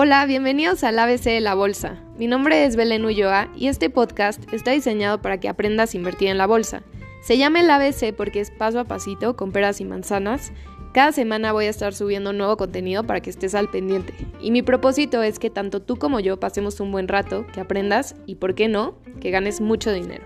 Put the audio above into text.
Hola, bienvenidos al ABC de la Bolsa. Mi nombre es Belén Ulloa y este podcast está diseñado para que aprendas a invertir en la bolsa. Se llama el ABC porque es paso a pasito, con peras y manzanas. Cada semana voy a estar subiendo nuevo contenido para que estés al pendiente. Y mi propósito es que tanto tú como yo pasemos un buen rato, que aprendas y, por qué no, que ganes mucho dinero.